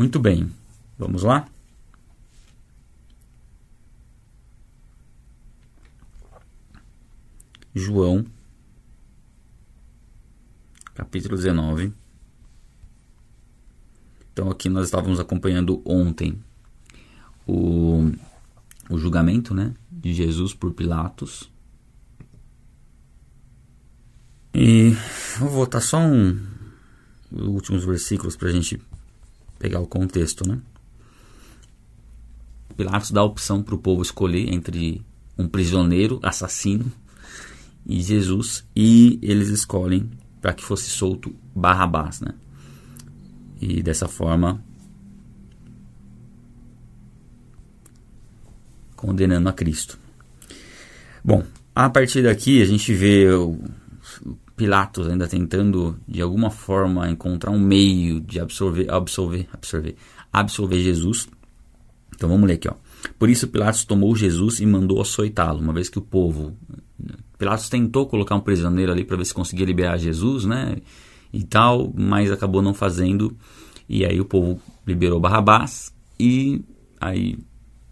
Muito bem, vamos lá? João, capítulo 19. Então, aqui nós estávamos acompanhando ontem o, o julgamento né, de Jesus por Pilatos. E vou voltar só um, os últimos versículos para a gente pegar o contexto. Né? Pilatos dá a opção para o povo escolher entre um prisioneiro assassino e Jesus, e eles escolhem para que fosse solto Barrabás, né? E dessa forma condenando a Cristo. Bom, a partir daqui a gente vê o Pilatos ainda tentando de alguma forma encontrar um meio de absorver, absorver, absorver, absolver Jesus. Então vamos ler aqui, ó. Por isso Pilatos tomou Jesus e mandou açoitá-lo, uma vez que o povo Pilatos tentou colocar um prisioneiro ali para ver se conseguia liberar Jesus, né? E tal, mas acabou não fazendo. E aí o povo liberou Barrabás e aí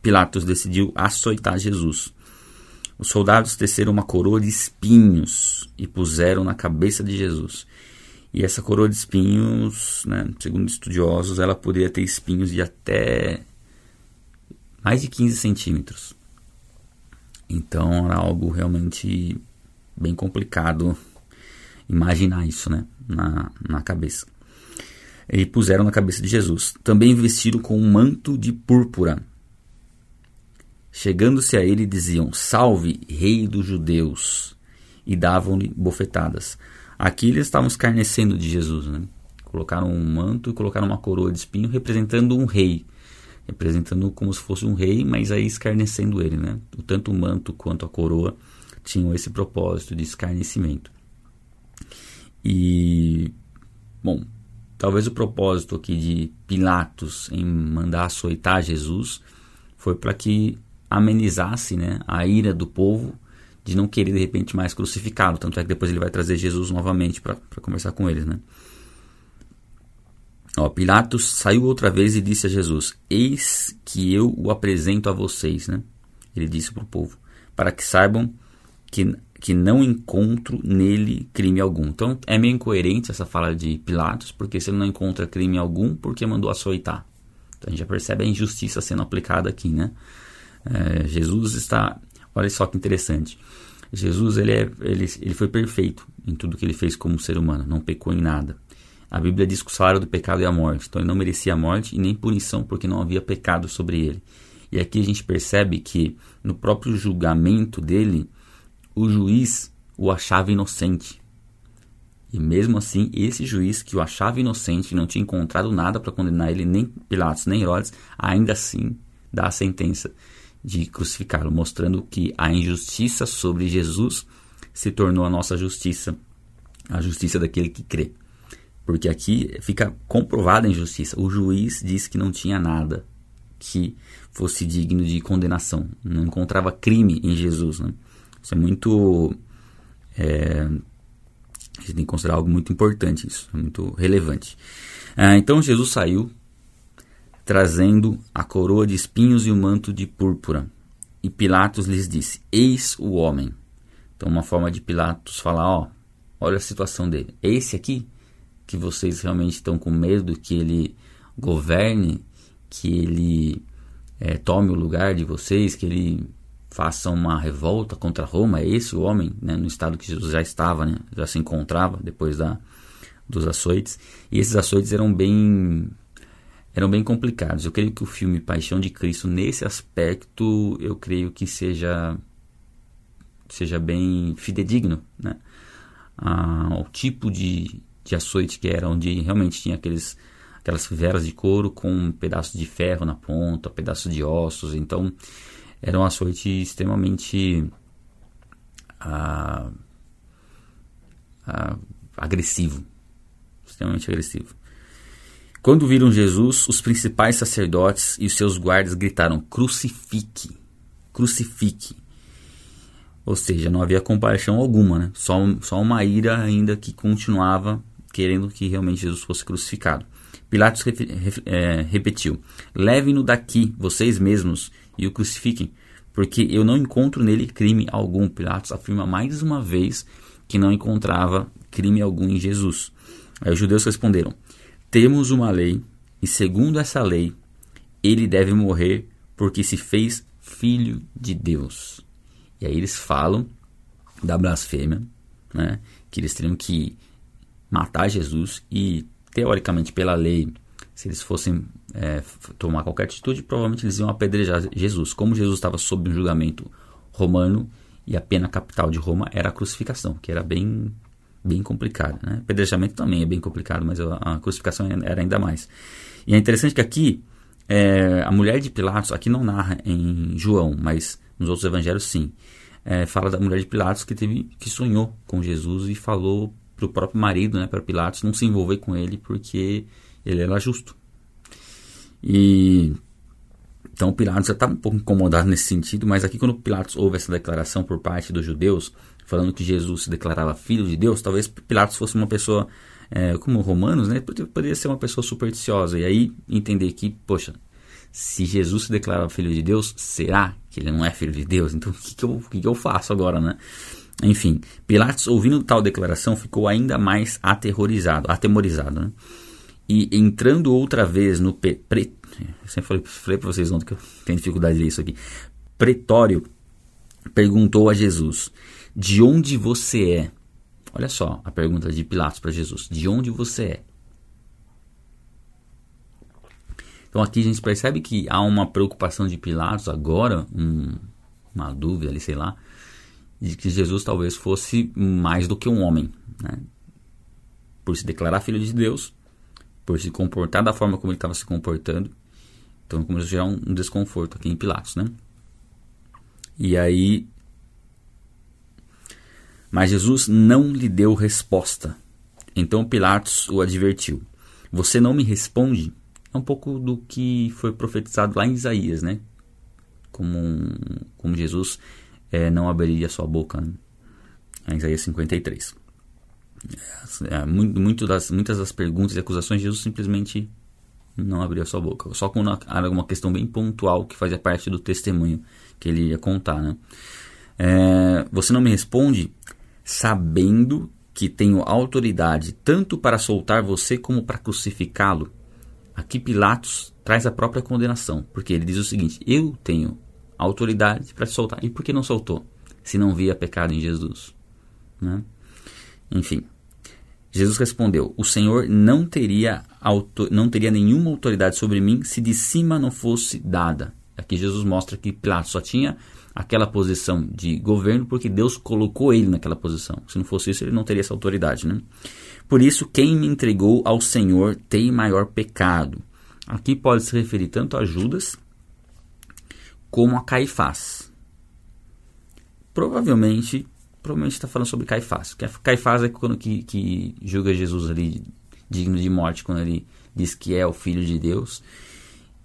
Pilatos decidiu açoitar Jesus. Os soldados teceram uma coroa de espinhos e puseram na cabeça de Jesus. E essa coroa de espinhos, né, segundo estudiosos, ela poderia ter espinhos de até mais de 15 centímetros. Então era algo realmente bem complicado imaginar isso né, na, na cabeça. E puseram na cabeça de Jesus. Também vestiram com um manto de púrpura. Chegando-se a ele, diziam: Salve, Rei dos Judeus! E davam-lhe bofetadas. Aqui eles estavam escarnecendo de Jesus. Né? Colocaram um manto e colocaram uma coroa de espinho representando um rei representando como se fosse um rei, mas aí escarnecendo ele, né? Tanto o manto quanto a coroa tinham esse propósito de escarnecimento. E, bom, talvez o propósito aqui de Pilatos em mandar açoitar Jesus foi para que amenizasse né, a ira do povo de não querer de repente mais crucificá-lo. Tanto é que depois ele vai trazer Jesus novamente para conversar com eles, né? Ó, Pilatos saiu outra vez e disse a Jesus: Eis que eu o apresento a vocês, né? Ele disse para o povo, para que saibam que, que não encontro nele crime algum. Então é meio incoerente essa fala de Pilatos, porque se ele não encontra crime algum, porque mandou açoitar? Então a gente já percebe a injustiça sendo aplicada aqui, né? É, Jesus está. Olha só que interessante. Jesus ele, é, ele, ele foi perfeito em tudo que ele fez como ser humano, não pecou em nada. A Bíblia diz que o salário do pecado é a morte, então ele não merecia a morte e nem punição porque não havia pecado sobre ele. E aqui a gente percebe que no próprio julgamento dele, o juiz o achava inocente. E mesmo assim, esse juiz que o achava inocente, não tinha encontrado nada para condenar ele, nem Pilatos, nem Herodes, ainda assim dá a sentença de crucificá-lo, mostrando que a injustiça sobre Jesus se tornou a nossa justiça, a justiça daquele que crê. Porque aqui fica comprovada a injustiça. O juiz disse que não tinha nada que fosse digno de condenação. Não encontrava crime em Jesus. Né? Isso é muito. É, a gente tem que considerar algo muito importante, isso, é muito relevante. Ah, então Jesus saiu trazendo a coroa de espinhos e o manto de púrpura. E Pilatos lhes disse: Eis o homem. Então, uma forma de Pilatos falar: Ó, olha a situação dele. Esse aqui que vocês realmente estão com medo que ele governe, que ele é, tome o lugar de vocês, que ele faça uma revolta contra Roma. É esse o homem, né, no estado que Jesus já estava, né, já se encontrava depois da, dos açoites. E esses açoites eram bem eram bem complicados. Eu creio que o filme Paixão de Cristo nesse aspecto, eu creio que seja seja bem fidedigno, né? Ah, o tipo de, de açoite que era, onde realmente tinha aqueles, aquelas fivelas de couro com um pedaço de ferro na ponta, pedaço de ossos. Então era um açoite extremamente ah, ah, agressivo. Extremamente agressivo. Quando viram Jesus, os principais sacerdotes e os seus guardas gritaram: Crucifique! Crucifique! Ou seja, não havia compaixão alguma, né? só, só uma ira ainda que continuava querendo que realmente Jesus fosse crucificado. Pilatos é, repetiu: Levem-no daqui, vocês mesmos, e o crucifiquem, porque eu não encontro nele crime algum. Pilatos afirma mais uma vez que não encontrava crime algum em Jesus. Aí os judeus responderam: Temos uma lei, e segundo essa lei, ele deve morrer porque se fez filho de Deus. E aí eles falam da blasfêmia, né? que eles teriam que matar Jesus e, teoricamente, pela lei, se eles fossem é, tomar qualquer atitude, provavelmente eles iam apedrejar Jesus. Como Jesus estava sob um julgamento romano e a pena capital de Roma era a crucificação, que era bem bem complicado. Né? Apedrejamento também é bem complicado, mas a, crucificação era ainda mais. E é interessante que aqui é, a mulher de Pilatos, aqui não narra em João, mas nos outros evangelhos sim, é, fala da mulher de Pilatos que teve que sonhou com Jesus e falou para o próprio marido, né, para Pilatos, não se envolver com ele porque ele era justo. E então Pilatos já estava um pouco incomodado nesse sentido, mas aqui quando Pilatos ouve essa declaração por parte dos judeus, falando que Jesus se declarava filho de Deus, talvez Pilatos fosse uma pessoa é, como romanos, né, poderia ser uma pessoa supersticiosa. E aí entender que, poxa, se Jesus se declara filho de Deus, será que ele não é filho de Deus? Então o que, que, eu, que, que eu faço agora, né? Enfim, Pilatos, ouvindo tal declaração, ficou ainda mais aterrorizado, atemorizado, né? E entrando outra vez no pre, pre, eu sempre falei, falei para vocês ontem que eu tenho dificuldade de ler isso aqui. Pretório perguntou a Jesus: De onde você é? Olha só a pergunta de Pilatos para Jesus: De onde você é? Então aqui a gente percebe que há uma preocupação de Pilatos agora, um, uma dúvida ali, sei lá, de que Jesus talvez fosse mais do que um homem, né? Por se declarar filho de Deus, por se comportar da forma como ele estava se comportando. Então começou a gerar um, um desconforto aqui em Pilatos, né? E aí mas Jesus não lhe deu resposta. Então Pilatos o advertiu: Você não me responde? É um pouco do que foi profetizado lá em Isaías, né? Como, como Jesus é, não abriria sua boca. Né? Em Isaías 53. É, muito, muito das, muitas das perguntas e acusações, Jesus simplesmente não abriu sua boca. Só quando era uma questão bem pontual que fazia parte do testemunho que ele ia contar. Né? É, você não me responde sabendo que tenho autoridade tanto para soltar você como para crucificá-lo. Aqui Pilatos traz a própria condenação, porque ele diz o seguinte: Eu tenho autoridade para te soltar. E por que não soltou? Se não via pecado em Jesus. Né? Enfim, Jesus respondeu: O Senhor não teria, auto, não teria nenhuma autoridade sobre mim se de cima não fosse dada. Aqui Jesus mostra que Pilatos só tinha aquela posição de governo porque Deus colocou ele naquela posição. Se não fosse isso, ele não teria essa autoridade. Né? Por isso, quem me entregou ao Senhor tem maior pecado. Aqui pode se referir tanto a Judas como a Caifás. Provavelmente, provavelmente está falando sobre Caifás. Caifás é quando que, que julga Jesus ali digno de morte quando ele diz que é o filho de Deus.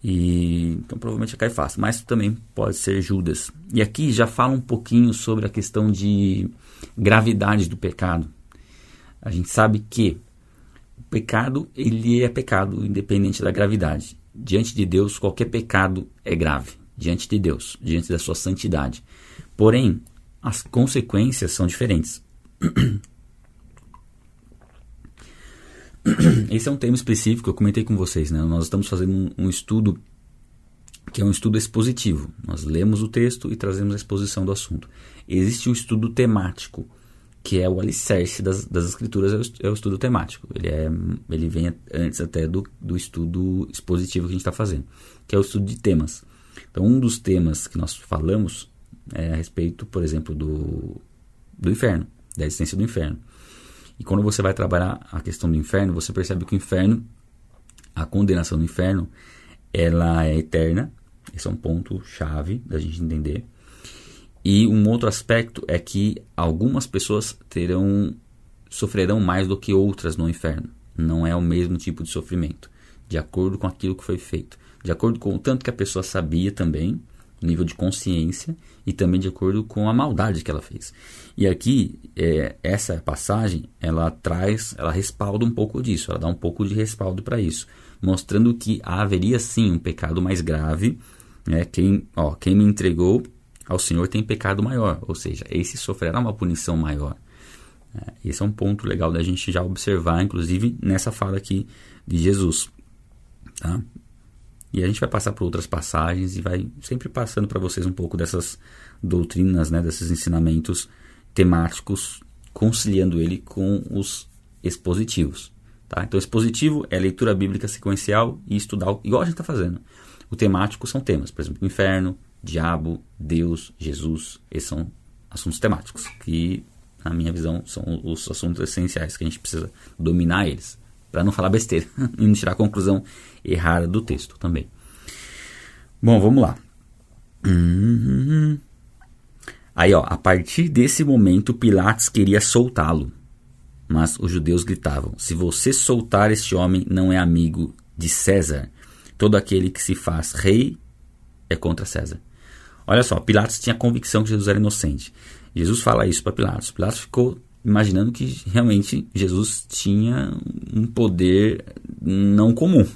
E, então provavelmente é Caifás, mas também pode ser Judas. E aqui já fala um pouquinho sobre a questão de gravidade do pecado. A gente sabe que o pecado ele é pecado independente da gravidade. Diante de Deus, qualquer pecado é grave. Diante de Deus, diante da sua santidade. Porém, as consequências são diferentes. Esse é um tema específico eu comentei com vocês. Né? Nós estamos fazendo um, um estudo que é um estudo expositivo. Nós lemos o texto e trazemos a exposição do assunto. Existe o estudo temático, que é o alicerce das, das escrituras, é o, é o, estudo temático. Ele, é, ele vem antes até do, do estudo expositivo que a gente está fazendo, que é o estudo de temas. Então, um dos temas que nós falamos é a respeito, por exemplo, do, do inferno, da existência do inferno. E quando você vai trabalhar a questão do inferno, você percebe que o inferno, a condenação do inferno, ela é eterna. Esse é um ponto chave da gente entender. E um outro aspecto é que algumas pessoas terão sofrerão mais do que outras no inferno. Não é o mesmo tipo de sofrimento, de acordo com aquilo que foi feito, de acordo com o tanto que a pessoa sabia também, nível de consciência e também de acordo com a maldade que ela fez. E aqui, é, essa passagem, ela traz, ela respalda um pouco disso, ela dá um pouco de respaldo para isso. mostrando que haveria sim um pecado mais grave. Né? Quem, ó, quem me entregou ao Senhor tem pecado maior, ou seja, esse sofrerá uma punição maior. É, esse é um ponto legal da gente já observar, inclusive nessa fala aqui de Jesus. Tá? E a gente vai passar por outras passagens e vai sempre passando para vocês um pouco dessas doutrinas, né, desses ensinamentos temáticos, conciliando ele com os expositivos. Tá? Então, expositivo é leitura bíblica sequencial e estudar, igual a gente está fazendo. O temático são temas, por exemplo, inferno, diabo, Deus, Jesus. Esses são assuntos temáticos, que, na minha visão, são os assuntos essenciais que a gente precisa dominar eles, para não falar besteira e não tirar a conclusão errada do texto também. Bom, vamos lá. Aí, ó, a partir desse momento, Pilatos queria soltá-lo. Mas os judeus gritavam: Se você soltar este homem, não é amigo de César. Todo aquele que se faz rei é contra César. Olha só, Pilatos tinha convicção que Jesus era inocente. Jesus fala isso para Pilatos. Pilatos ficou imaginando que realmente Jesus tinha um poder não comum.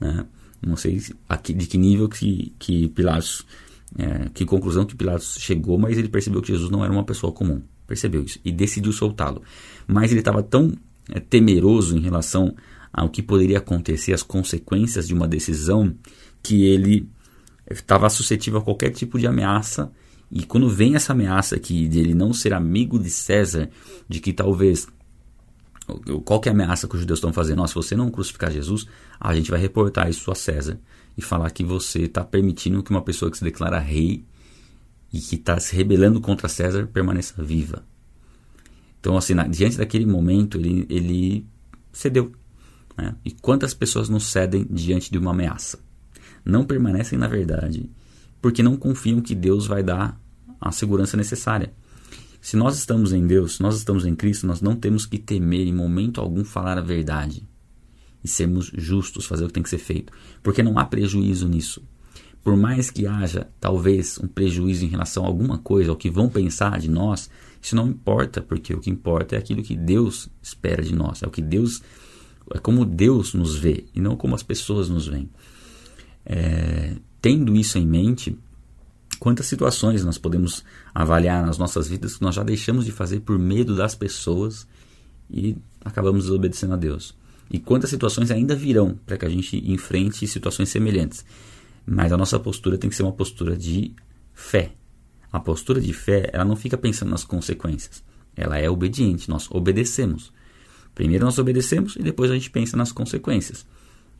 Né? Não sei de que nível que, que Pilatos, é, que conclusão que Pilatos chegou, mas ele percebeu que Jesus não era uma pessoa comum percebeu isso e decidiu soltá-lo. Mas ele estava tão é, temeroso em relação ao que poderia acontecer, as consequências de uma decisão, que ele estava suscetível a qualquer tipo de ameaça. E quando vem essa ameaça aqui de ele não ser amigo de César, de que talvez qual que é a ameaça que os judeus estão fazendo? Nossa, se você não crucificar Jesus, a gente vai reportar isso a César e falar que você está permitindo que uma pessoa que se declara rei e que está se rebelando contra César permaneça viva. Então, assim, na, diante daquele momento, ele, ele cedeu. Né? E quantas pessoas não cedem diante de uma ameaça? Não permanecem na verdade, porque não confiam que Deus vai dar a segurança necessária. Se nós estamos em Deus, se nós estamos em Cristo, nós não temos que temer em momento algum falar a verdade e sermos justos, fazer o que tem que ser feito, porque não há prejuízo nisso por mais que haja talvez um prejuízo em relação a alguma coisa, ao que vão pensar de nós, isso não importa, porque o que importa é aquilo que Deus espera de nós, é o que Deus, é como Deus nos vê e não como as pessoas nos veem. É, tendo isso em mente, quantas situações nós podemos avaliar nas nossas vidas que nós já deixamos de fazer por medo das pessoas e acabamos desobedecendo a Deus. E quantas situações ainda virão para que a gente enfrente situações semelhantes. Mas a nossa postura tem que ser uma postura de fé. A postura de fé, ela não fica pensando nas consequências. Ela é obediente, nós obedecemos. Primeiro nós obedecemos e depois a gente pensa nas consequências.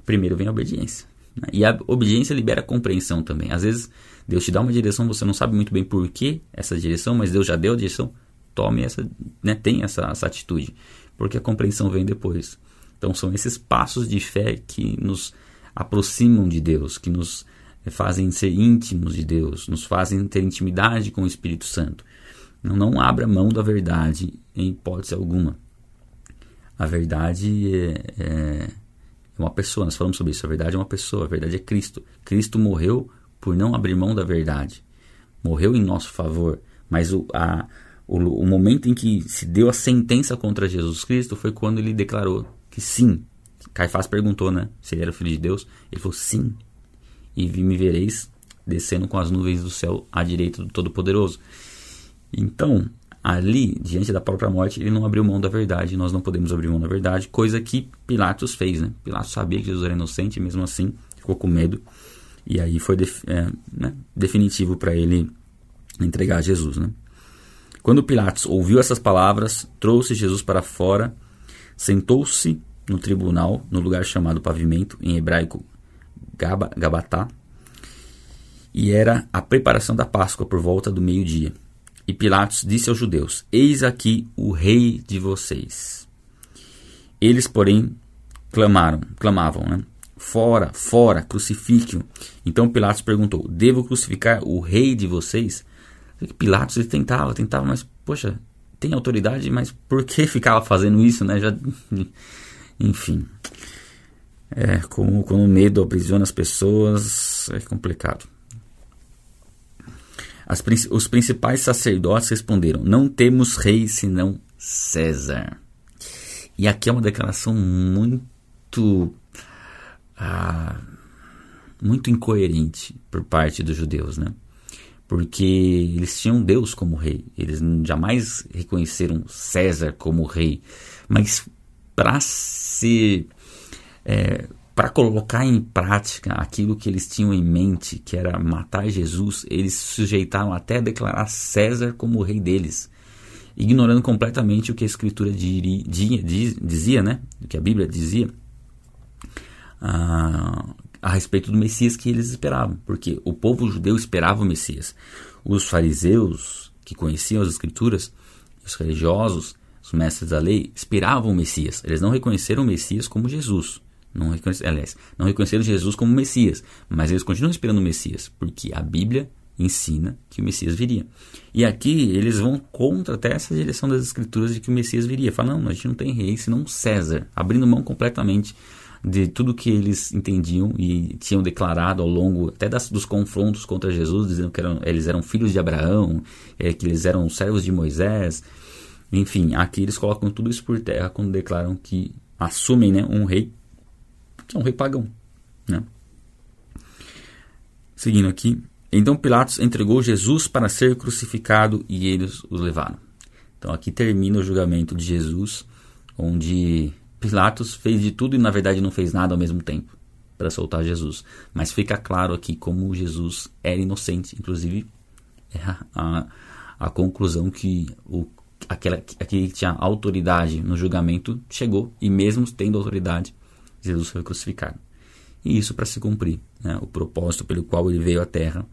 Primeiro vem a obediência. Né? E a obediência libera compreensão também. Às vezes Deus te dá uma direção, você não sabe muito bem por que essa direção, mas Deus já deu a direção. Tome essa, né, tem essa, essa atitude, porque a compreensão vem depois. Então são esses passos de fé que nos aproximam de Deus, que nos fazem ser íntimos de Deus, nos fazem ter intimidade com o Espírito Santo. Não, não abra mão da verdade em hipótese alguma. A verdade é, é, uma pessoa, nós falamos sobre isso. A verdade é uma pessoa, a verdade é Cristo. Cristo morreu por não abrir mão da verdade. Morreu em nosso favor, mas o, a, o, o momento em que se deu a sentença contra Jesus Cristo foi quando ele declarou que sim. Caifás perguntou, né? Se ele era filho de Deus. Ele falou sim, e me vereis descendo com as nuvens do céu à direita do Todo-Poderoso. Então, ali, diante da própria morte, ele não abriu mão da verdade, nós não podemos abrir mão da verdade, coisa que Pilatos fez, né? Pilatos sabia que Jesus era inocente, mesmo assim ficou com medo, e aí foi é, né, definitivo para ele entregar Jesus, né? Quando Pilatos ouviu essas palavras, trouxe Jesus para fora, sentou-se no tribunal, no lugar chamado pavimento, em hebraico Gaba, Gabatá, e era a preparação da Páscoa por volta do meio-dia. E Pilatos disse aos judeus: Eis aqui o rei de vocês. Eles, porém, clamaram, clamavam, né? Fora, fora, crucifique-o. Então Pilatos perguntou: Devo crucificar o rei de vocês? Pilatos ele tentava, tentava, mas poxa, tem autoridade, mas por que ficava fazendo isso, né? Já, enfim. É, como quando o medo aprisiona as pessoas, é complicado. As, os principais sacerdotes responderam: Não temos rei senão César. E aqui é uma declaração muito ah, muito incoerente por parte dos judeus, né? Porque eles tinham Deus como rei, eles jamais reconheceram César como rei, mas para ser é, para colocar em prática aquilo que eles tinham em mente, que era matar Jesus, eles se sujeitaram até a declarar César como o rei deles, ignorando completamente o que a Escritura dizia, né? o que a Bíblia dizia a, a respeito do Messias que eles esperavam, porque o povo judeu esperava o Messias. Os fariseus, que conheciam as Escrituras, os religiosos, os mestres da lei, esperavam o Messias. Eles não reconheceram o Messias como Jesus. Não reconheceram, aliás, não reconheceram Jesus como Messias, mas eles continuam esperando o Messias, porque a Bíblia ensina que o Messias viria. E aqui eles vão contra até essa direção das Escrituras de que o Messias viria. Falam, não, a gente não tem rei senão César, abrindo mão completamente de tudo que eles entendiam e tinham declarado ao longo até das, dos confrontos contra Jesus, dizendo que eram, eles eram filhos de Abraão, é, que eles eram servos de Moisés. Enfim, aqui eles colocam tudo isso por terra quando declaram que assumem né, um rei que é um rei pagão. Né? Seguindo aqui. Então Pilatos entregou Jesus para ser crucificado e eles o levaram. Então aqui termina o julgamento de Jesus, onde Pilatos fez de tudo e na verdade não fez nada ao mesmo tempo para soltar Jesus. Mas fica claro aqui como Jesus era inocente, inclusive é a, a conclusão que o, aquela, aquele que tinha autoridade no julgamento chegou, e mesmo tendo autoridade, Jesus foi crucificado. E isso para se cumprir né, o propósito pelo qual ele veio à Terra,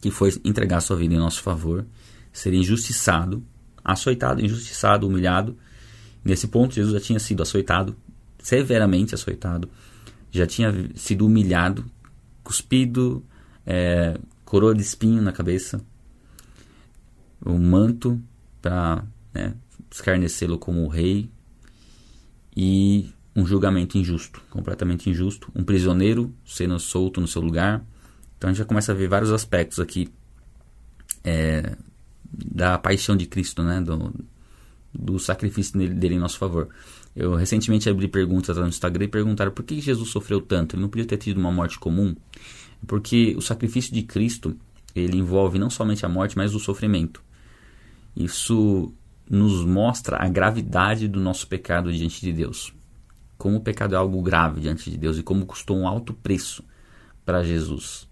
que foi entregar sua vida em nosso favor, ser injustiçado, açoitado, injustiçado, humilhado. Nesse ponto, Jesus já tinha sido açoitado, severamente açoitado, já tinha sido humilhado, cuspido, é, coroa de espinho na cabeça, um manto para né, escarnecê-lo como rei e um julgamento injusto, completamente injusto, um prisioneiro sendo solto no seu lugar. Então a gente já começa a ver vários aspectos aqui é, da paixão de Cristo, né? do, do sacrifício dele, dele, em nosso favor. Eu recentemente abri perguntas no Instagram e perguntaram por que Jesus sofreu tanto. Ele não podia ter tido uma morte comum? Porque o sacrifício de Cristo ele envolve não somente a morte, mas o sofrimento. Isso nos mostra a gravidade do nosso pecado diante de Deus como o pecado é algo grave diante de Deus e como custou um alto preço para Jesus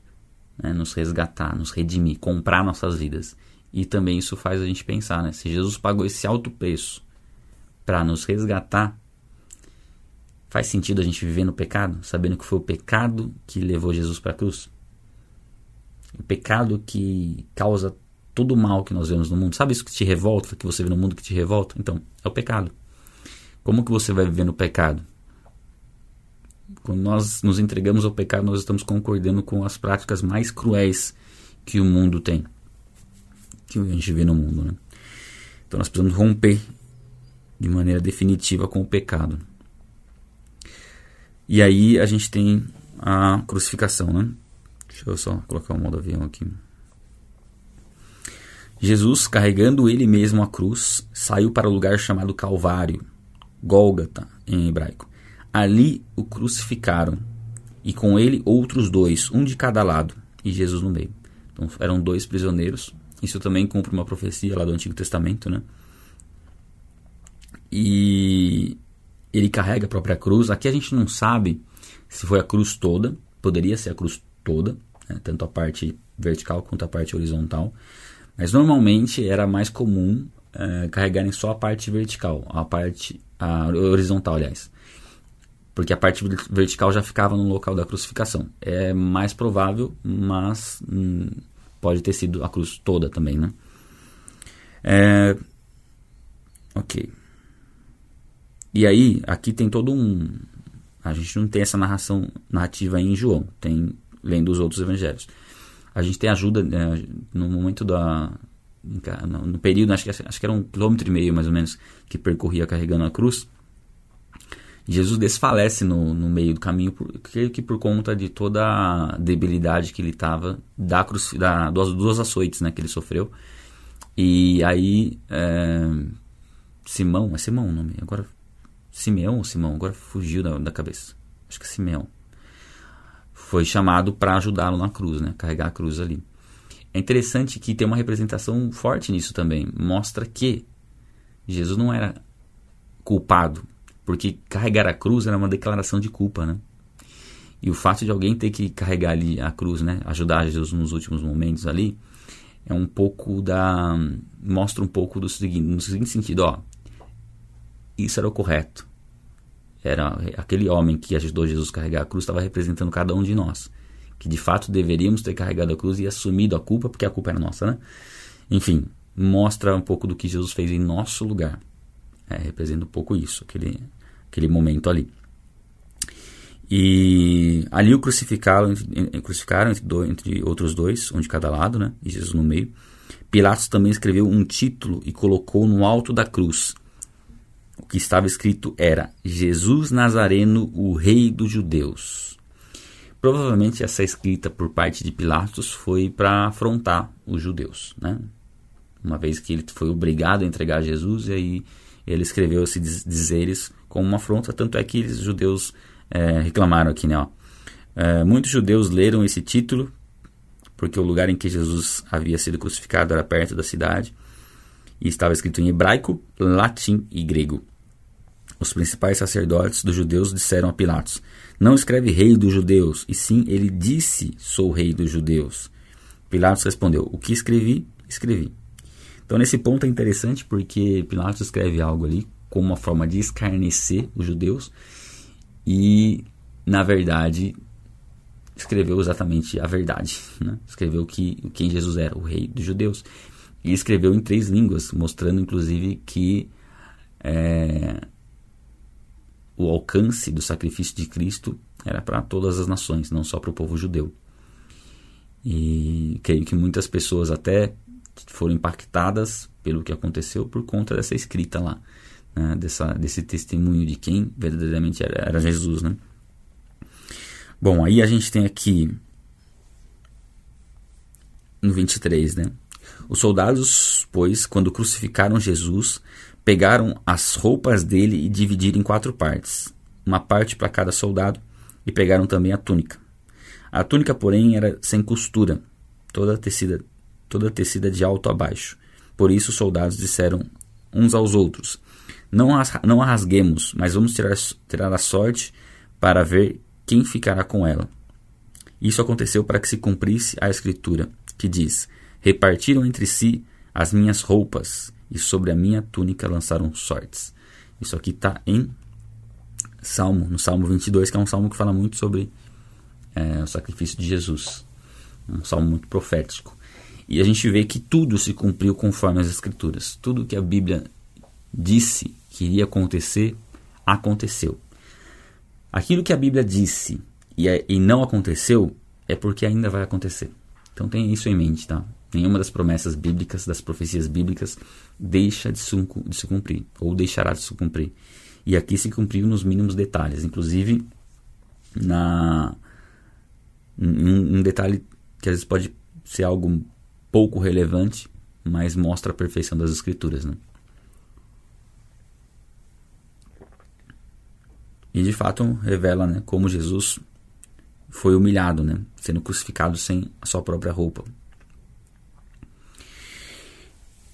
né, nos resgatar, nos redimir, comprar nossas vidas. E também isso faz a gente pensar, né? Se Jesus pagou esse alto preço para nos resgatar, faz sentido a gente viver no pecado, sabendo que foi o pecado que levou Jesus para a cruz? O pecado que causa todo o mal que nós vemos no mundo. Sabe isso que te revolta, que você vê no mundo que te revolta? Então, é o pecado. Como que você vai viver no pecado? Quando nós nos entregamos ao pecado, nós estamos concordando com as práticas mais cruéis que o mundo tem, que a gente vê no mundo. Né? Então nós precisamos romper de maneira definitiva com o pecado. E aí a gente tem a crucificação, né? Deixa eu só colocar o modo avião aqui. Jesus, carregando ele mesmo a cruz, saiu para o lugar chamado Calvário, Gólgata em hebraico. Ali o crucificaram, e com ele outros dois, um de cada lado, e Jesus no meio. Então eram dois prisioneiros. Isso também cumpre uma profecia lá do Antigo Testamento, né? E ele carrega a própria cruz. Aqui a gente não sabe se foi a cruz toda, poderia ser a cruz toda, né? tanto a parte vertical quanto a parte horizontal. Mas normalmente era mais comum é, carregarem só a parte vertical, a parte a horizontal, aliás porque a parte vertical já ficava no local da crucificação. É mais provável, mas hum, pode ter sido a cruz toda também, né? É, ok. E aí, aqui tem todo um. A gente não tem essa narração narrativa em João, tem lendo os outros evangelhos. A gente tem ajuda né, no momento da. No período, acho que, acho que era um quilômetro e meio mais ou menos, que percorria carregando a cruz Jesus desfalece no, no meio do caminho, por, que, por conta de toda a debilidade que ele estava da, da duas, duas açoites né, que ele sofreu. E aí, é, Simão, é Simão o nome, agora, Simeão ou Simão, agora fugiu da, da cabeça, acho que é Simeão, foi chamado para ajudá-lo na cruz, né? Carregar a cruz ali. É interessante que tem uma representação forte nisso também. Mostra que Jesus não era culpado, porque carregar a cruz era uma declaração de culpa, né? E o fato de alguém ter que carregar ali a cruz, né, ajudar Jesus nos últimos momentos ali, é um pouco da mostra um pouco do seguinte, no seguinte sentido, ó, isso era o correto. Era aquele homem que ajudou Jesus a carregar a cruz estava representando cada um de nós, que de fato deveríamos ter carregado a cruz e assumido a culpa, porque a culpa era nossa, né? Enfim, mostra um pouco do que Jesus fez em nosso lugar. É, representa um pouco isso, aquele, aquele momento ali. E ali o crucificaram, crucificaram entre, dois, entre outros dois, um de cada lado, né? E Jesus no meio. Pilatos também escreveu um título e colocou no alto da cruz. O que estava escrito era Jesus Nazareno, o Rei dos Judeus. Provavelmente essa escrita por parte de Pilatos foi para afrontar os judeus, né? Uma vez que ele foi obrigado a entregar Jesus, e aí ele escreveu esses dizeres como uma afronta, tanto é que os judeus é, reclamaram aqui, né? Ó. É, muitos judeus leram esse título, porque o lugar em que Jesus havia sido crucificado era perto da cidade, e estava escrito em hebraico, latim e grego. Os principais sacerdotes dos judeus disseram a Pilatos: Não escreve rei dos judeus, e sim ele disse: Sou rei dos judeus. Pilatos respondeu: O que escrevi, escrevi. Então, nesse ponto é interessante porque Pilatos escreve algo ali como uma forma de escarnecer os judeus e, na verdade, escreveu exatamente a verdade. Né? Escreveu que, quem Jesus era, o rei dos judeus. E escreveu em três línguas, mostrando inclusive que é, o alcance do sacrifício de Cristo era para todas as nações, não só para o povo judeu. E creio que muitas pessoas até foram impactadas pelo que aconteceu por conta dessa escrita lá né, dessa, desse testemunho de quem verdadeiramente era, era Jesus. Né? Bom, aí a gente tem aqui no 23, né? Os soldados, pois, quando crucificaram Jesus, pegaram as roupas dele e dividiram em quatro partes, uma parte para cada soldado, e pegaram também a túnica. A túnica, porém, era sem costura, toda tecida, toda tecida de alto a baixo. Por isso os soldados disseram uns aos outros: não, as, não a rasguemos, mas vamos tirar, tirar a sorte para ver quem ficará com ela. Isso aconteceu para que se cumprisse a escritura, que diz: Repartiram entre si as minhas roupas, e sobre a minha túnica lançaram sortes. Isso aqui está em Salmo, no Salmo 22, que é um salmo que fala muito sobre é, o sacrifício de Jesus. Um salmo muito profético. E a gente vê que tudo se cumpriu conforme as Escrituras. Tudo que a Bíblia disse que iria acontecer, aconteceu. Aquilo que a Bíblia disse e, é, e não aconteceu é porque ainda vai acontecer. Então tenha isso em mente, tá? Nenhuma das promessas bíblicas, das profecias bíblicas, deixa de se, de se cumprir, ou deixará de se cumprir. E aqui se cumpriu nos mínimos detalhes, inclusive na um, um detalhe que às vezes pode ser algo pouco relevante, mas mostra a perfeição das escrituras, né? E de fato revela né, como Jesus foi humilhado, né, sendo crucificado sem a sua própria roupa.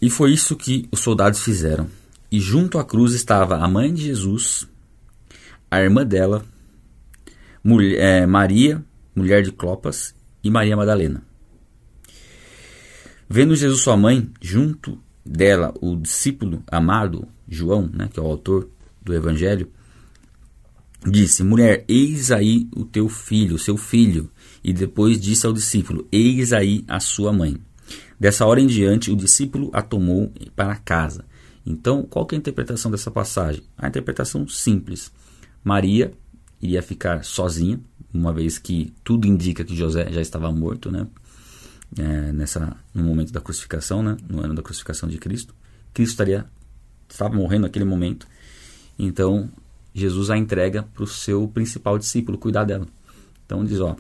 E foi isso que os soldados fizeram. E junto à cruz estava a mãe de Jesus, a irmã dela, mulher, é, Maria, mulher de Clopas, e Maria Madalena. Vendo Jesus sua mãe, junto dela o discípulo amado, João, né, que é o autor do Evangelho, disse: Mulher, eis aí o teu filho, o seu filho. E depois disse ao discípulo: Eis aí a sua mãe. Dessa hora em diante, o discípulo a tomou para casa. Então, qual é a interpretação dessa passagem? A interpretação simples. Maria iria ficar sozinha, uma vez que tudo indica que José já estava morto, né? É, nessa, no momento da crucificação, né? no ano da crucificação de Cristo. Cristo estaria, estava morrendo naquele momento. Então, Jesus a entrega para o seu principal discípulo cuidar dela. Então diz, ó,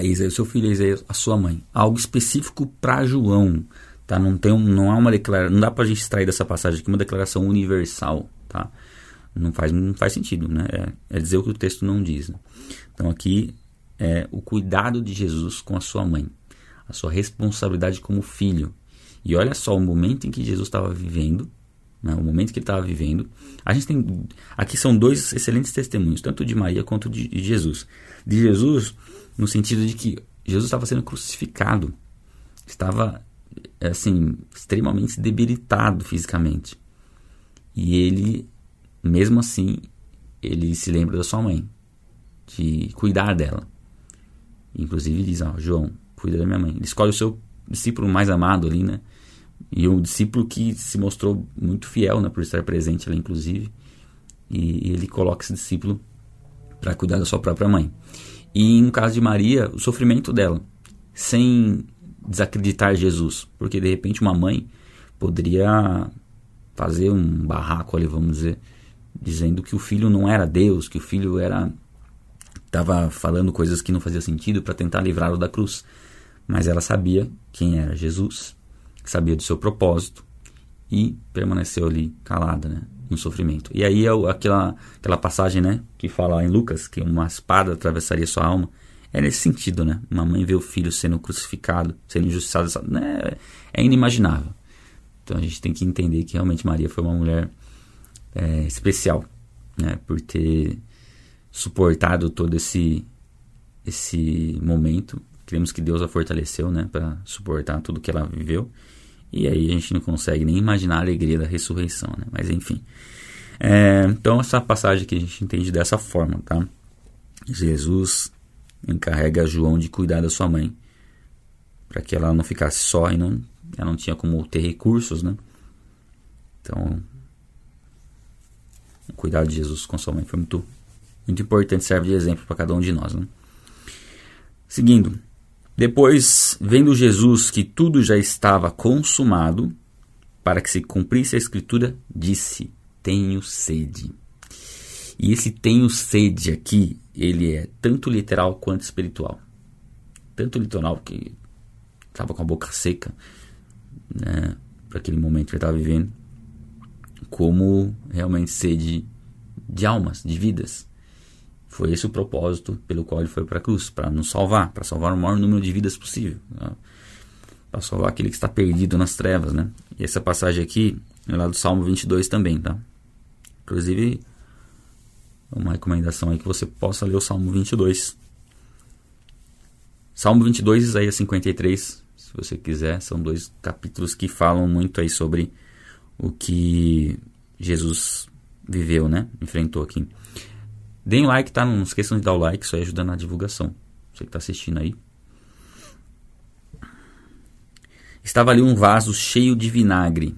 eis aí o seu filho, eis a sua mãe. Algo específico para João, tá? Não tem, não há uma declaração, não dá para a gente extrair dessa passagem aqui uma declaração universal, tá? Não faz, não faz sentido, né? É, é dizer o que o texto não diz. Né? Então aqui é o cuidado de Jesus com a sua mãe, a sua responsabilidade como filho. E olha só o momento em que Jesus estava vivendo, né, o momento que ele estava vivendo. A gente tem aqui são dois excelentes testemunhos, tanto de Maria quanto de, Jesus. De Jesus, no sentido de que Jesus estava sendo crucificado, estava assim extremamente debilitado fisicamente. E ele, mesmo assim, ele se lembra da sua mãe, de cuidar dela. Inclusive diz, ó, João, cuida da minha mãe. Ele escolhe o seu discípulo mais amado ali, né? E um discípulo que se mostrou muito fiel, né, por estar presente ali, inclusive. E, e ele coloca esse discípulo para cuidar da sua própria mãe. E no caso de Maria, o sofrimento dela, sem desacreditar Jesus, porque de repente uma mãe poderia fazer um barraco ali, vamos dizer, dizendo que o filho não era Deus, que o filho era estava falando coisas que não faziam sentido para tentar livrá-lo da cruz. Mas ela sabia quem era Jesus, sabia do seu propósito e permaneceu ali calada, né, no sofrimento. E aí é aquela aquela passagem, né, que fala em Lucas que uma espada atravessaria sua alma. É nesse sentido, né? Uma mãe vê o filho sendo crucificado, sendo injustiçado, né? é inimaginável. Então a gente tem que entender que realmente Maria foi uma mulher é, especial, né? Por ter suportado todo esse esse momento. Cremos que Deus a fortaleceu, né? Para suportar tudo que ela viveu. E aí a gente não consegue nem imaginar a alegria da ressurreição, né? Mas enfim. É, então essa passagem que a gente entende dessa forma, tá? Jesus encarrega João de cuidar da sua mãe, para que ela não ficasse só e não, ela não tinha como ter recursos, né? Então, o cuidado de Jesus com sua mãe foi muito, muito importante, serve de exemplo para cada um de nós, né? Seguindo, depois, vendo Jesus que tudo já estava consumado, para que se cumprisse a escritura, disse: Tenho sede. E esse tenho sede aqui, ele é tanto literal quanto espiritual. Tanto literal que estava com a boca seca, né, para aquele momento que ele estava vivendo, como realmente sede de almas, de vidas. Foi esse o propósito pelo qual ele foi para a cruz, para nos salvar, para salvar o maior número de vidas possível, né? para salvar aquele que está perdido nas trevas, né? E essa passagem aqui é lá do Salmo 22 também, tá? Inclusive, uma recomendação aí que você possa ler o Salmo 22. Salmo 22 e Isaías 53, se você quiser, são dois capítulos que falam muito aí sobre o que Jesus viveu, né? Enfrentou aqui. Deem like, tá? Não esqueçam de dar o like, isso aí ajuda na divulgação. Você que está assistindo aí. Estava ali um vaso cheio de vinagre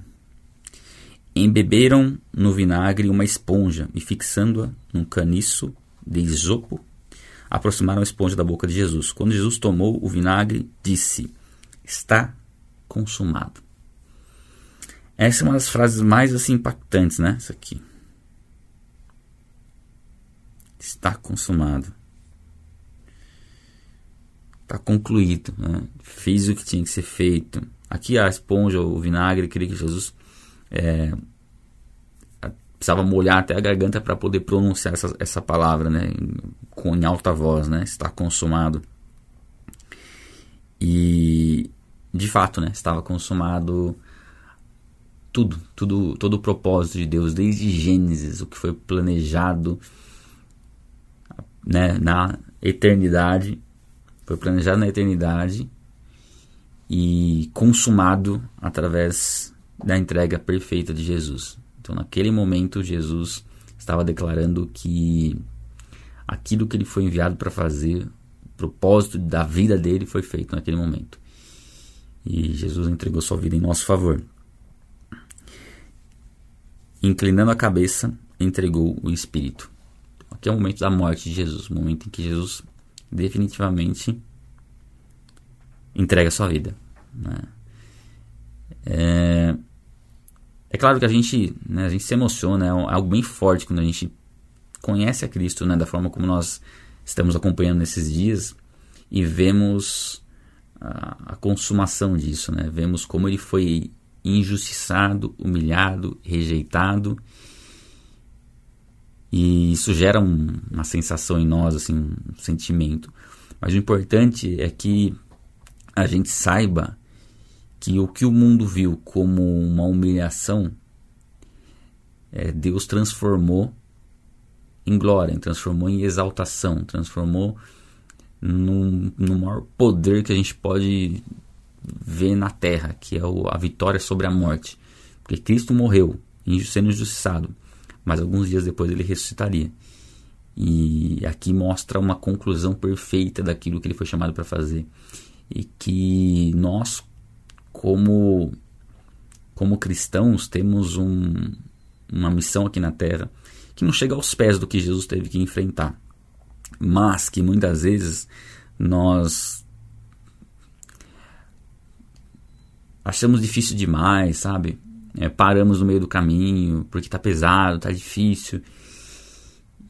Embeberam no vinagre uma esponja e, fixando-a num caniço de isopo, aproximaram a esponja da boca de Jesus. Quando Jesus tomou o vinagre, disse: Está consumado. Essa é uma das frases mais assim, impactantes, né? Isso aqui. Está consumado. Está concluído. Né? Fiz o que tinha que ser feito. Aqui a esponja, o vinagre, queria que Jesus é, precisava molhar até a garganta para poder pronunciar essa, essa palavra, né? Com em alta voz, né? Está consumado. E de fato, né? Estava consumado tudo, tudo, todo o propósito de Deus, desde Gênesis, o que foi planejado, né? Na eternidade, foi planejado na eternidade e consumado através da entrega perfeita de Jesus. Então, naquele momento, Jesus estava declarando que aquilo que ele foi enviado para fazer, o propósito da vida dele foi feito naquele momento. E Jesus entregou sua vida em nosso favor. Inclinando a cabeça, entregou o Espírito. Aqui é o momento da morte de Jesus, o momento em que Jesus definitivamente entrega sua vida. Né? É, é claro que a gente, né, a gente se emociona, é algo bem forte quando a gente conhece a Cristo, né, da forma como nós estamos acompanhando nesses dias e vemos a, a consumação disso, né? Vemos como ele foi injustiçado, humilhado, rejeitado. E isso gera um, uma sensação em nós, assim, um sentimento. Mas o importante é que a gente saiba que o que o mundo viu como uma humilhação, é, Deus transformou em glória, transformou em exaltação, transformou no, no maior poder que a gente pode ver na terra, que é o, a vitória sobre a morte. Porque Cristo morreu, sendo injustiçado, mas alguns dias depois ele ressuscitaria. E aqui mostra uma conclusão perfeita daquilo que ele foi chamado para fazer. E que nós, como, como cristãos, temos um, uma missão aqui na terra que não chega aos pés do que Jesus teve que enfrentar, mas que muitas vezes nós achamos difícil demais, sabe? É, paramos no meio do caminho porque está pesado, está difícil.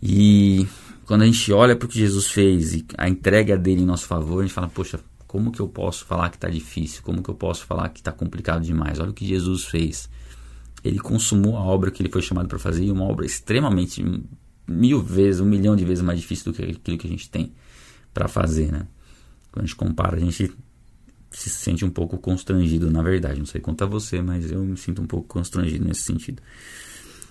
E quando a gente olha para o que Jesus fez e a entrega dele em nosso favor, a gente fala: Poxa, como que eu posso falar que está difícil? Como que eu posso falar que está complicado demais? Olha o que Jesus fez. Ele consumou a obra que ele foi chamado para fazer, uma obra extremamente mil vezes, um milhão de vezes mais difícil do que aquilo que a gente tem para fazer, né? Quando a gente compara, a gente se sente um pouco constrangido, na verdade. Não sei a você, mas eu me sinto um pouco constrangido nesse sentido.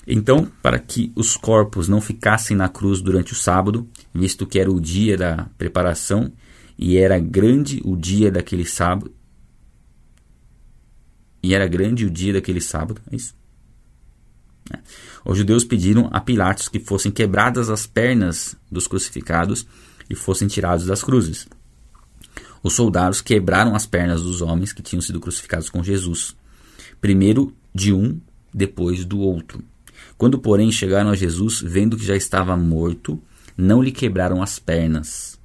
Então, para que os corpos não ficassem na cruz durante o sábado, visto que era o dia da preparação e era grande o dia daquele sábado, e era grande o dia daquele sábado, é isso? É. Os judeus pediram a Pilatos que fossem quebradas as pernas dos crucificados e fossem tirados das cruzes. Os soldados quebraram as pernas dos homens que tinham sido crucificados com Jesus, primeiro de um, depois do outro. Quando, porém, chegaram a Jesus, vendo que já estava morto, não lhe quebraram as pernas.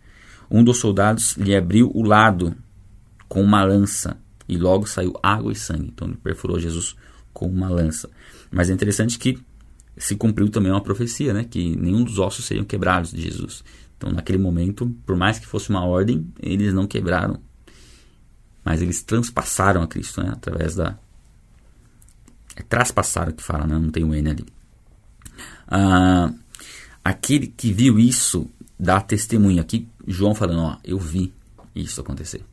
Um dos soldados lhe abriu o lado com uma lança, e logo saiu água e sangue. Então ele perfurou Jesus com uma lança. Mas é interessante que se cumpriu também uma profecia, né? Que nenhum dos ossos seriam quebrados de Jesus. Então, naquele momento, por mais que fosse uma ordem, eles não quebraram, mas eles transpassaram a Cristo, né? Através da. É traspassaram que fala, né? Não tem o N ali. Ah, aquele que viu isso dá testemunho. Aqui, João falando, ó, eu vi isso acontecer.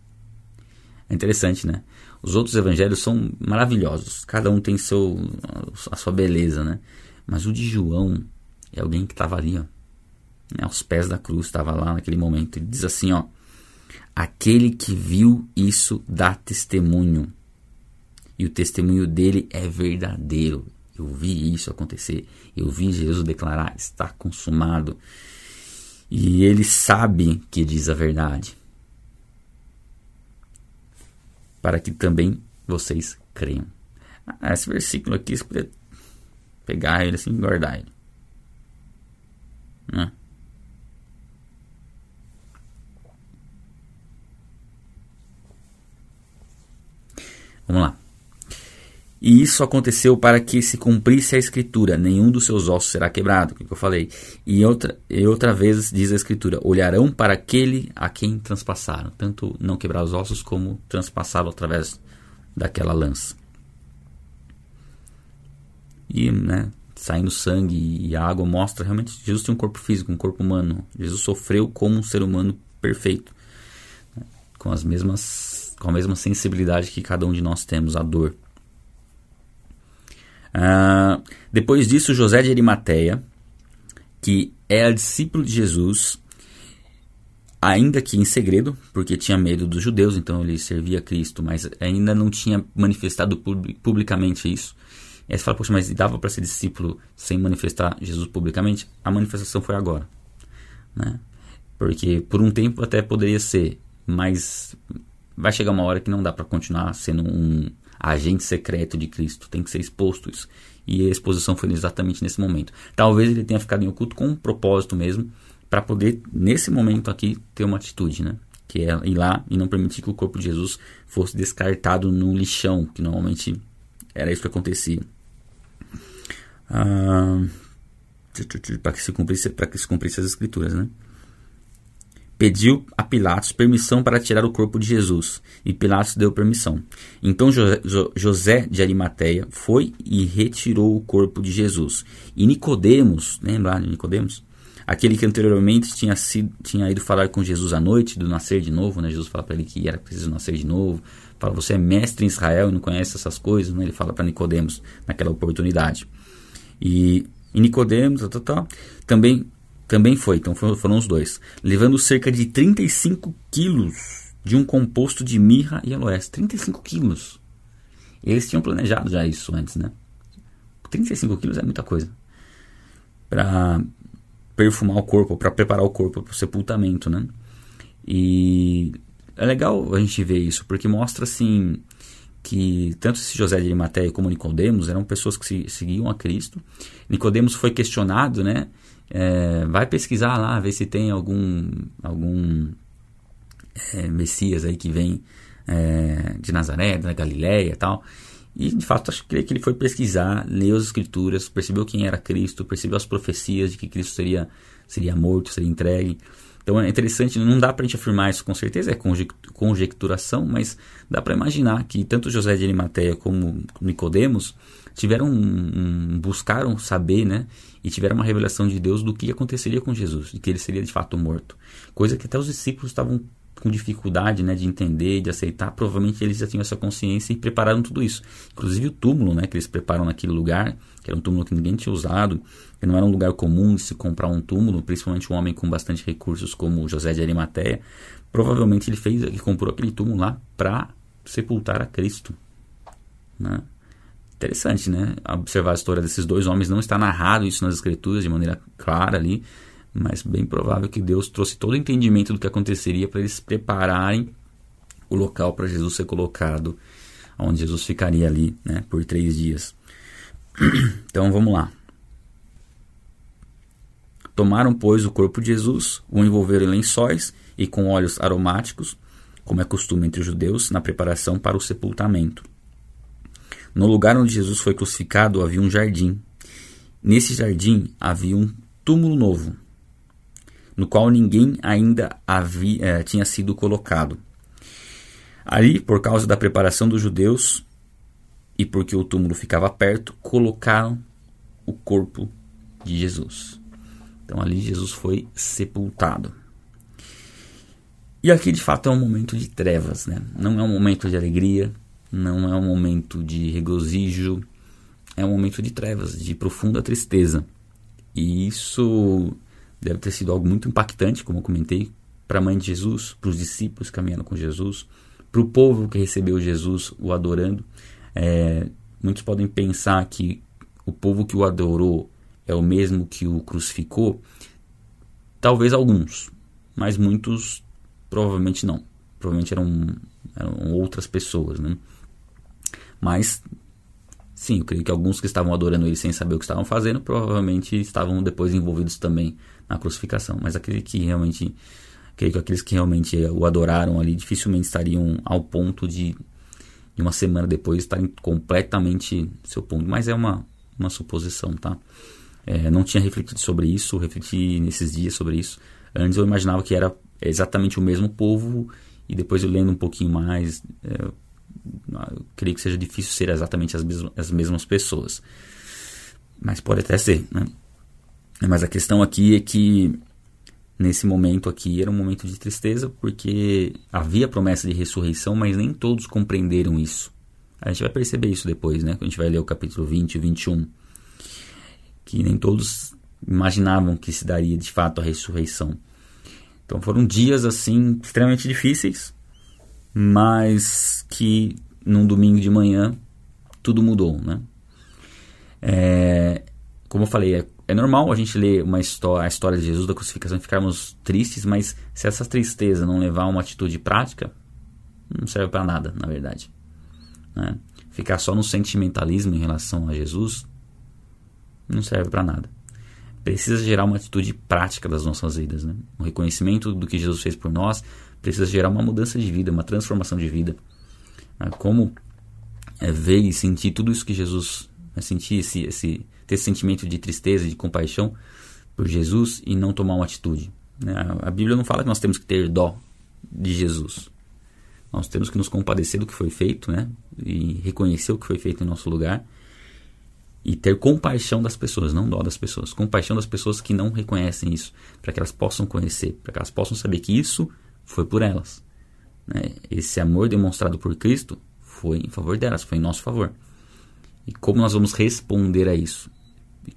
É interessante, né? Os outros evangelhos são maravilhosos. Cada um tem seu, a sua beleza, né? Mas o de João é alguém que estava ali, ó, né, aos pés da cruz, estava lá naquele momento. Ele diz assim: ó, aquele que viu isso dá testemunho, e o testemunho dele é verdadeiro. Eu vi isso acontecer, eu vi Jesus declarar: está consumado. E ele sabe que diz a verdade, para que também vocês creiam. Ah, esse versículo aqui, você poderia pegar ele assim e guardar ele. Né? Vamos lá. E isso aconteceu para que se cumprisse a escritura: nenhum dos seus ossos será quebrado, que eu falei. E outra, e outra vez diz a escritura: olharão para aquele a quem transpassaram, tanto não quebrar os ossos como transpassá-lo através daquela lança. E, né, saindo sangue e água mostra realmente Jesus tem um corpo físico, um corpo humano. Jesus sofreu como um ser humano perfeito, né, com as mesmas com a mesma sensibilidade que cada um de nós temos à dor. Ah, depois disso, José de Arimateia, que era discípulo de Jesus, ainda que em segredo, porque tinha medo dos judeus, então ele servia a Cristo, mas ainda não tinha manifestado publicamente isso. Aí você fala, poxa, mas dava para ser discípulo sem manifestar Jesus publicamente? A manifestação foi agora. Né? Porque por um tempo até poderia ser, mas vai chegar uma hora que não dá para continuar sendo um agente secreto de Cristo, tem que ser exposto isso. E a exposição foi exatamente nesse momento. Talvez ele tenha ficado em oculto com um propósito mesmo, para poder, nesse momento aqui, ter uma atitude, né? Que é ir lá e não permitir que o corpo de Jesus fosse descartado no lixão, que normalmente era isso que acontecia. Ah, para que se cumprisse, que se cumprisse as escrituras, né? Pediu a Pilatos permissão para tirar o corpo de Jesus, e Pilatos deu permissão. Então José de Arimateia foi e retirou o corpo de Jesus. E Nicodemos, lembra de Nicodemos? aquele que anteriormente tinha, sido, tinha ido falar com Jesus à noite, do nascer de novo, né? Jesus fala para ele que era preciso nascer de novo. Fala, você é mestre em Israel e não conhece essas coisas, né? Ele fala para Nicodemos naquela oportunidade. E, e Nicodemos, tá, tá, tá, também, também foi, então foram, os dois, levando cerca de 35 quilos de um composto de mirra e aloés. 35 quilos. Eles tinham planejado já isso antes, né? 35 quilos é muita coisa. Para perfumar o corpo, para preparar o corpo para o sepultamento, né? E é legal a gente ver isso, porque mostra assim que tanto esse José de Arimateia como Nicodemos eram pessoas que se, seguiam a Cristo. Nicodemos foi questionado, né? É, vai pesquisar lá, ver se tem algum algum é, Messias aí que vem é, de Nazaré, da Galiléia e tal. E de fato, acho que ele foi pesquisar, leu as escrituras, percebeu quem era Cristo, percebeu as profecias de que Cristo seria, seria morto, seria entregue. Então é interessante, não dá para a gente afirmar isso com certeza, é conjecturação, mas dá para imaginar que tanto José de Arimateia como Nicodemos tiveram um, um, buscaram saber, né, e tiveram uma revelação de Deus do que aconteceria com Jesus, de que ele seria de fato morto, coisa que até os discípulos estavam com dificuldade né, de entender, de aceitar, provavelmente eles já tinham essa consciência e prepararam tudo isso. Inclusive o túmulo né, que eles preparam naquele lugar, que era um túmulo que ninguém tinha usado, que não era um lugar comum de se comprar um túmulo, principalmente um homem com bastante recursos como José de Arimateia, provavelmente ele fez, ele comprou aquele túmulo lá para sepultar a Cristo. Né? Interessante, né? Observar a história desses dois homens, não está narrado isso nas escrituras de maneira clara ali, mas bem provável que Deus trouxe todo o entendimento do que aconteceria para eles prepararem o local para Jesus ser colocado, onde Jesus ficaria ali né, por três dias. Então vamos lá. Tomaram, pois, o corpo de Jesus, o envolveram em lençóis e com óleos aromáticos, como é costume entre os judeus, na preparação para o sepultamento. No lugar onde Jesus foi crucificado havia um jardim. Nesse jardim havia um túmulo novo, no qual ninguém ainda havia, eh, tinha sido colocado. Ali, por causa da preparação dos judeus e porque o túmulo ficava perto, colocaram o corpo de Jesus. Então ali Jesus foi sepultado. E aqui de fato é um momento de trevas, né? Não é um momento de alegria, não é um momento de regozijo, é um momento de trevas, de profunda tristeza. E isso deve ter sido algo muito impactante, como eu comentei, para a mãe de Jesus, para os discípulos caminhando com Jesus, para o povo que recebeu Jesus o adorando. É, muitos podem pensar que o povo que o adorou é o mesmo que o crucificou. Talvez alguns, mas muitos provavelmente não. Provavelmente eram, eram outras pessoas, né? Mas sim, eu creio que alguns que estavam adorando ele sem saber o que estavam fazendo, provavelmente estavam depois envolvidos também na crucificação. Mas aquele que realmente, creio que aqueles que realmente o adoraram ali dificilmente estariam ao ponto de, de uma semana depois estarem completamente seu ponto. Mas é uma, uma suposição, tá? É, não tinha refletido sobre isso, refleti nesses dias sobre isso. Antes eu imaginava que era exatamente o mesmo povo e depois eu lendo um pouquinho mais, é, eu creio que seja difícil ser exatamente as mesmas, as mesmas pessoas. Mas pode até ser, né? Mas a questão aqui é que nesse momento aqui era um momento de tristeza porque havia promessa de ressurreição, mas nem todos compreenderam isso. A gente vai perceber isso depois, né? Quando a gente vai ler o capítulo 20 e 21. Que nem todos imaginavam que se daria de fato a ressurreição. Então foram dias assim extremamente difíceis, mas que num domingo de manhã tudo mudou, né? É, como eu falei, é é normal a gente ler uma história, a história de Jesus da crucificação e ficarmos tristes, mas se essa tristeza não levar a uma atitude prática, não serve para nada, na verdade. Né? Ficar só no sentimentalismo em relação a Jesus não serve para nada. Precisa gerar uma atitude prática das nossas vidas. Né? O reconhecimento do que Jesus fez por nós precisa gerar uma mudança de vida, uma transformação de vida. Né? Como é, ver e sentir tudo isso que Jesus né? sentir esse, esse ter esse sentimento de tristeza, de compaixão por Jesus e não tomar uma atitude. Né? A Bíblia não fala que nós temos que ter dó de Jesus. Nós temos que nos compadecer do que foi feito, né? E reconhecer o que foi feito em nosso lugar e ter compaixão das pessoas, não dó das pessoas, compaixão das pessoas que não reconhecem isso, para que elas possam conhecer, para que elas possam saber que isso foi por elas. Né? Esse amor demonstrado por Cristo foi em favor delas, foi em nosso favor. E como nós vamos responder a isso?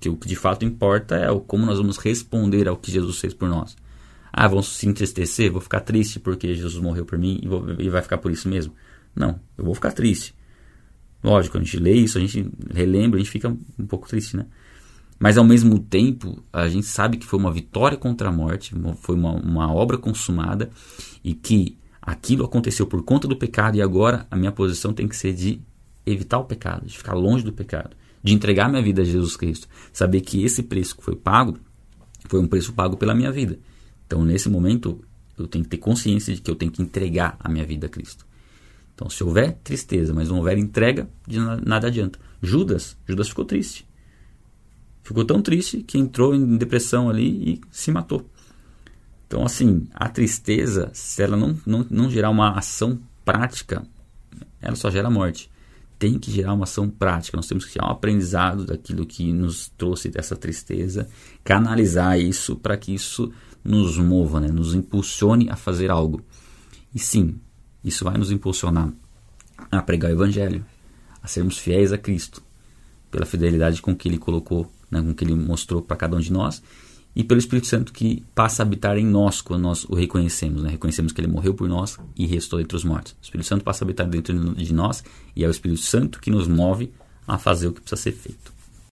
Que o que de fato importa é o como nós vamos responder ao que Jesus fez por nós. Ah, vamos se entristecer, vou ficar triste porque Jesus morreu por mim e, vou, e vai ficar por isso mesmo. Não, eu vou ficar triste. Lógico, a gente lê isso, a gente relembra, a gente fica um pouco triste, né? Mas ao mesmo tempo, a gente sabe que foi uma vitória contra a morte, foi uma, uma obra consumada e que aquilo aconteceu por conta do pecado e agora a minha posição tem que ser de evitar o pecado, de ficar longe do pecado, de entregar minha vida a Jesus Cristo, saber que esse preço que foi pago foi um preço pago pela minha vida. Então, nesse momento, eu tenho que ter consciência de que eu tenho que entregar a minha vida a Cristo. Então, se houver tristeza, mas não houver entrega, nada adianta. Judas, Judas ficou triste. Ficou tão triste que entrou em depressão ali e se matou. Então, assim, a tristeza, se ela não, não, não gerar uma ação prática, ela só gera morte. Tem que gerar uma ação prática. Nós temos que tirar um aprendizado daquilo que nos trouxe dessa tristeza, canalizar isso para que isso nos mova, né? nos impulsione a fazer algo. E sim, isso vai nos impulsionar a pregar o Evangelho, a sermos fiéis a Cristo, pela fidelidade com que Ele colocou, né, com que Ele mostrou para cada um de nós, e pelo Espírito Santo que passa a habitar em nós quando nós o reconhecemos. Né? Reconhecemos que Ele morreu por nós e restou entre os mortos. O Espírito Santo passa a habitar dentro de nós e é o Espírito Santo que nos move a fazer o que precisa ser feito.